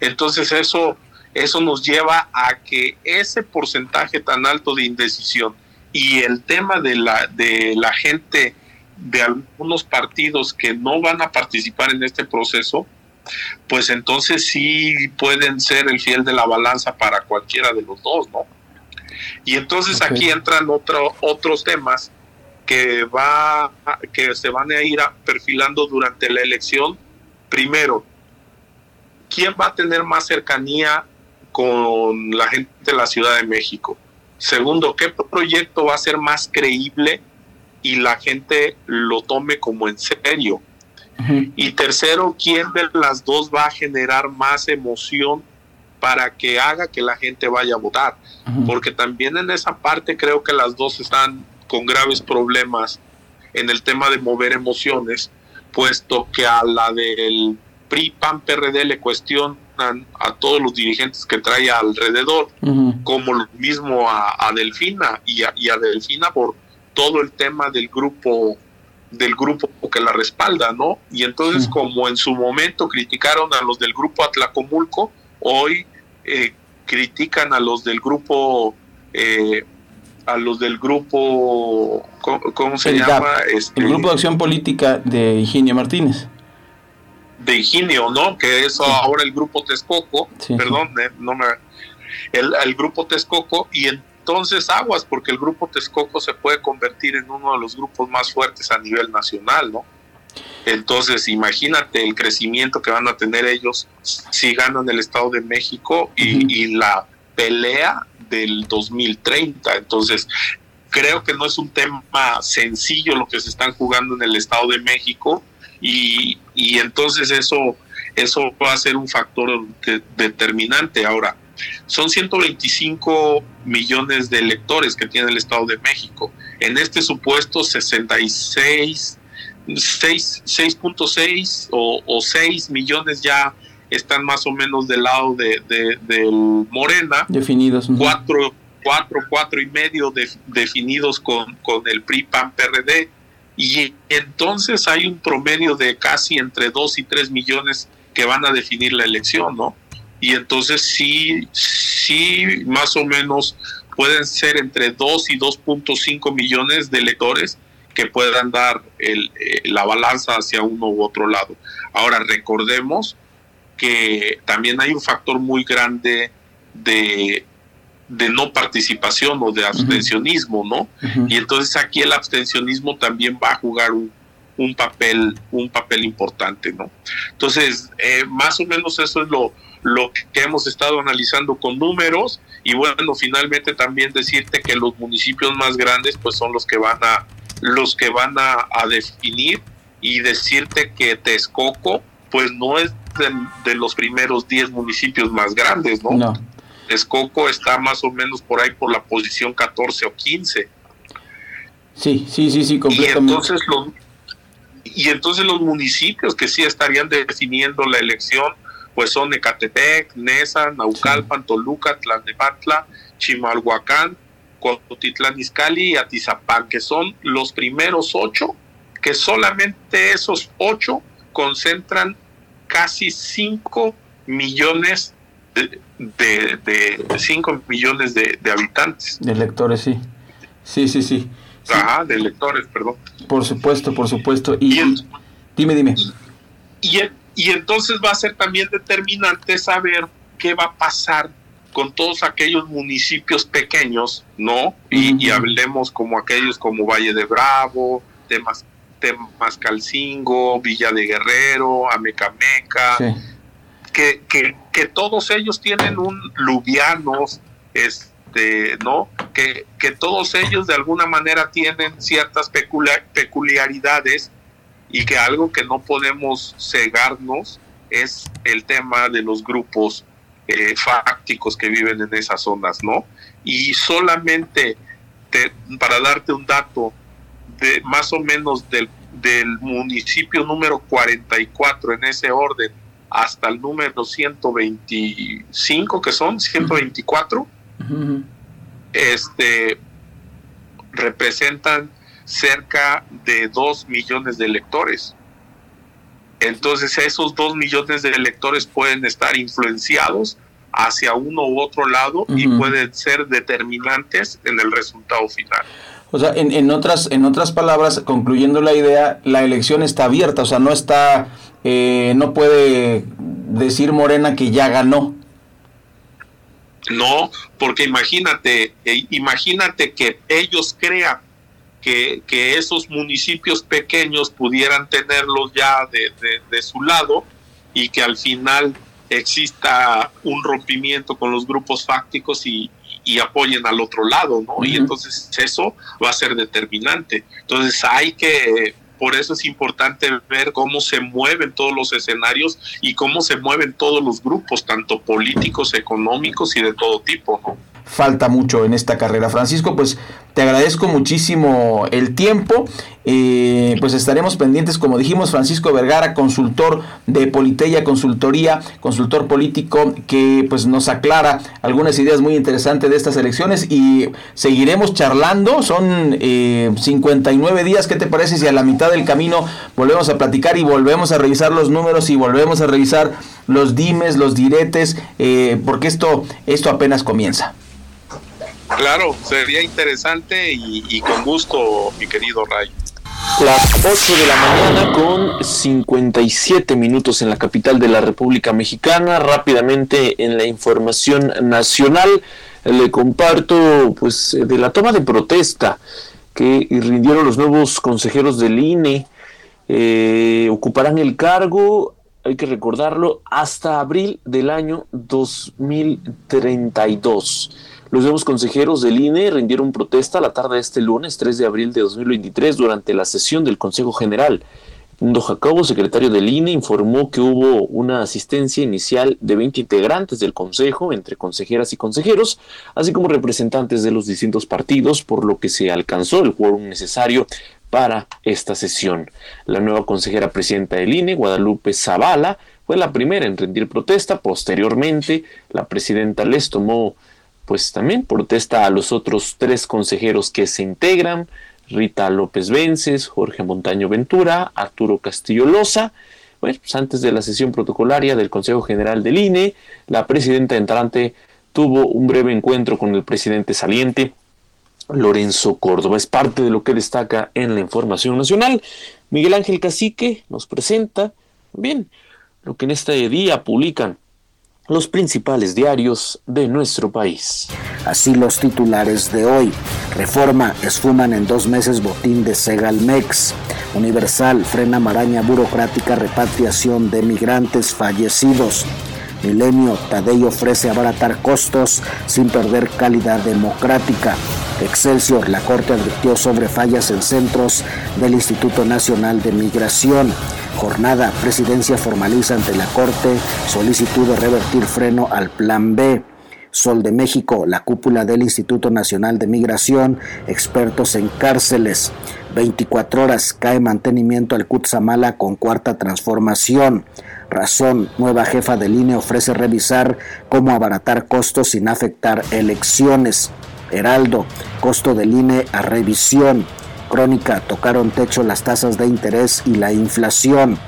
Entonces eso, eso nos lleva a que ese porcentaje tan alto de indecisión y el tema de la, de la gente de algunos partidos que no van a participar en este proceso, pues entonces sí pueden ser el fiel de la balanza para cualquiera de los dos, ¿no? Y entonces aquí entran otro, otros temas que, va, que se van a ir perfilando durante la elección. Primero, ¿quién va a tener más cercanía con la gente de la Ciudad de México? Segundo, ¿qué proyecto va a ser más creíble y la gente lo tome como en serio? Y tercero, ¿quién de las dos va a generar más emoción para que haga que la gente vaya a votar, porque también en esa parte creo que las dos están con graves problemas en el tema de mover emociones, puesto que a la del PRI, PAN, PRD le a todos los dirigentes que trae alrededor, como lo mismo a, Delfina y a, y a, Delfina por todo el tema del grupo del grupo que la respalda, ¿no? Y entonces como en su momento criticaron a los del grupo Atlacomulco, hoy eh, critican a los del grupo, eh, a los del grupo, ¿cómo, se llama? Este, el Grupo de Acción Política de Higinio Martínez. De Higinio, ¿no? Que es ahora el Grupo Texcoco, perdón, eh, no me... El, el Grupo Texcoco y entonces aguas porque el Grupo Texcoco se puede convertir en uno de los grupos más fuertes a nivel nacional, ¿no? Entonces, imagínate el crecimiento que van a tener ellos si ganan el Estado de México y, la pelea del 2030. Entonces, creo que no es un tema sencillo lo que se están jugando en el Estado de México y, entonces eso, eso va a ser un factor determinante. Ahora, son 125 millones de electores que tiene el Estado de México. En este supuesto, 66 6.6 o, o 6 millones ya están más o menos del lado de, del Morena. Definidos. Cuatro, cuatro, cuatro y medio definidos con, con el PRI, PAN, PRD. Y entonces hay un promedio de casi entre 2 y 3 millones que van a definir la elección, ¿no? Y entonces sí, sí, más o menos pueden ser entre 2 y 2.5 millones de electores que puedan dar eh, la balanza hacia uno u otro lado. Ahora, recordemos que también hay un factor muy grande de, de no participación o de abstencionismo, ¿no? Y entonces aquí el abstencionismo también va a jugar un, un papel, un papel importante, ¿no? Entonces, eh, más o menos eso es lo, lo que hemos estado analizando con números y bueno, finalmente también decirte que los municipios más grandes pues son los que van a los que van a, definir y decirte que Texcoco pues no es de, de los primeros 10 municipios más grandes, ¿no? No. Texcoco está más o menos por ahí por la posición 14 o 15. Sí, sí, sí, sí, Y completamente. entonces los y entonces los municipios que sí estarían definiendo la elección pues son Ecatepec, Nesa, Naucalpan, Toluca, Tlalnepantla, Chimalhuacán, Cotitlán Izcalli y Atizapán, que son los primeros ocho, que solamente esos ocho concentran casi 5 millones de, de, de- cinco millones de, de habitantes. De lectores, sí. Sí, sí, sí. Ajá, de electores, perdón. Por supuesto, por supuesto. Y, dime, dime. Y, y entonces va a ser también determinante saber qué va a pasar con todos aquellos municipios pequeños, ¿no? Y, y hablemos como aquellos como Valle de Bravo, Temas, Temascalcingo, Villa de Guerrero, Amecameca, que, que, que todos ellos tienen un Lubianos, este, ¿no? Que, que todos ellos de alguna manera tienen ciertas peculiaridades y que algo que no podemos cegarnos es el tema de los grupos eh, fácticos que viven en esas zonas, ¿no? Y solamente te- para darte un dato de más o menos del, del municipio número 44 en ese orden hasta el número 125 que son 124 este representan cerca de 2 millones de electores. Entonces esos 2 millones de electores pueden estar influenciados hacia uno u otro lado y pueden ser determinantes en el resultado final. O sea, en, en otras, en otras palabras, concluyendo la idea, la elección está abierta, o sea, no está, eh, no puede decir Morena que ya ganó. No, porque imagínate, eh, imagínate que ellos crean que, que esos municipios pequeños pudieran tenerlos ya de, de- de su lado y que al final exista un rompimiento con los grupos fácticos y, y apoyen al otro lado, ¿no? Y entonces eso va a ser determinante. Entonces hay que, por eso es importante ver cómo se mueven todos los escenarios y cómo se mueven todos los grupos, tanto políticos, económicos y de todo tipo. Falta mucho en esta carrera. Francisco, pues te agradezco muchísimo el tiempo. Eh, pues estaremos pendientes, como dijimos, Francisco Vergara, consultor de Politeya Consultoría, consultor político, que pues nos aclara algunas ideas muy interesantes de estas elecciones y seguiremos charlando. Son eh, 59 días, ¿qué te parece si a la mitad del camino volvemos a platicar y volvemos a revisar los números y volvemos a revisar los dimes, los diretes, eh, porque esto, esto apenas comienza. Claro, sería interesante y, y con gusto, mi querido Ray. Las 8 de la mañana con 57 minutos en la capital de la República Mexicana. Rápidamente en la información nacional le comparto pues eh, de la toma de protesta que rindieron los nuevos consejeros del INE. Eh, ocuparán el cargo, hay que recordarlo, hasta abril del año 2032. Los nuevos consejeros del INE rindieron protesta la tarde de este lunes 3 de abril de 2023 durante la sesión del Consejo General. Mundo Jacobo, secretario del INE, informó que hubo una asistencia inicial de 20 integrantes del Consejo, entre consejeras y consejeros, así como representantes de los distintos partidos, por lo que se alcanzó el quórum necesario para esta sesión. La nueva consejera presidenta del INE, Guadalupe Zavala, fue la primera en rendir protesta. Posteriormente, la presidenta les tomó pues también protesta a los otros tres consejeros que se integran, Rita López Vences, Jorge Montaño Ventura, Arturo Castillo Loza. Bueno, pues antes de la sesión protocolaria del Consejo General del INE, la presidenta entrante tuvo un breve encuentro con el presidente saliente, Lorenzo Córdoba. Es parte de lo que destaca en la información nacional. Miguel Ángel Cacique nos presenta, bien, lo que en este día publican los principales diarios de nuestro país. Así los titulares de hoy. Reforma, esfuman en dos meses botín de Segalmex. Universal, frena maraña burocrática, repatriación de migrantes fallecidos. Milenio, Tadei ofrece abaratar costos sin perder calidad democrática. Excelsior, la Corte advirtió sobre fallas en centros del Instituto Nacional de Migración. Jornada, presidencia formaliza ante la Corte solicitud de revertir freno al Plan B. Sol de México, la cúpula del Instituto Nacional de Migración, expertos en cárceles. 24 horas cae mantenimiento al Cutzamala con cuarta transformación. Razón, nueva jefa de línea ofrece revisar cómo abaratar costos sin afectar elecciones. Heraldo, costo del INE a revisión. Crónica, tocaron techo las tasas de interés y la inflación.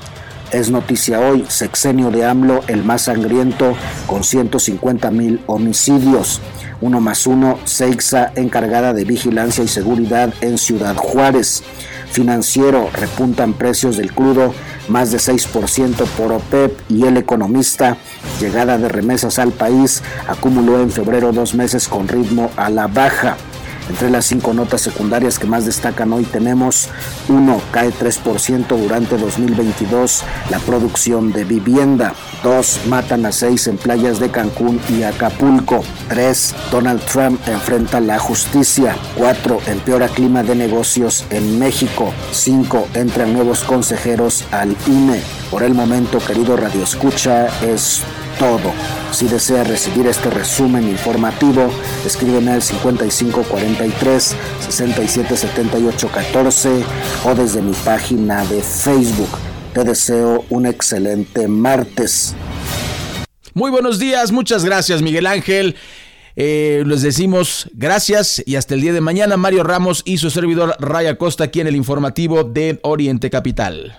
Es noticia hoy, sexenio de AMLO, el más sangriento, con 150 mil homicidios. Uno más uno, Seixa, encargada de vigilancia y seguridad en Ciudad Juárez. Financiero, repuntan precios del crudo más de 6% por OPEP y el economista, llegada de remesas al país, acumuló en febrero dos meses con ritmo a la baja. Entre las cinco notas secundarias que más destacan hoy tenemos 1. Cae 3% durante 2022 la producción de vivienda. 2. Matan a 6 en playas de Cancún y Acapulco. 3. Donald Trump enfrenta la justicia. 4. Empeora clima de negocios en México. 5. Entran nuevos consejeros al INE. Por el momento, querido Radio Escucha, es todo. Si desea recibir este resumen informativo, escríbeme al 5543 677814 o desde mi página de Facebook. Te deseo un excelente martes. Muy buenos días, muchas gracias Miguel Ángel. Eh, les decimos gracias y hasta el día de mañana. Mario Ramos y su servidor Raya Costa aquí en el informativo de Oriente Capital.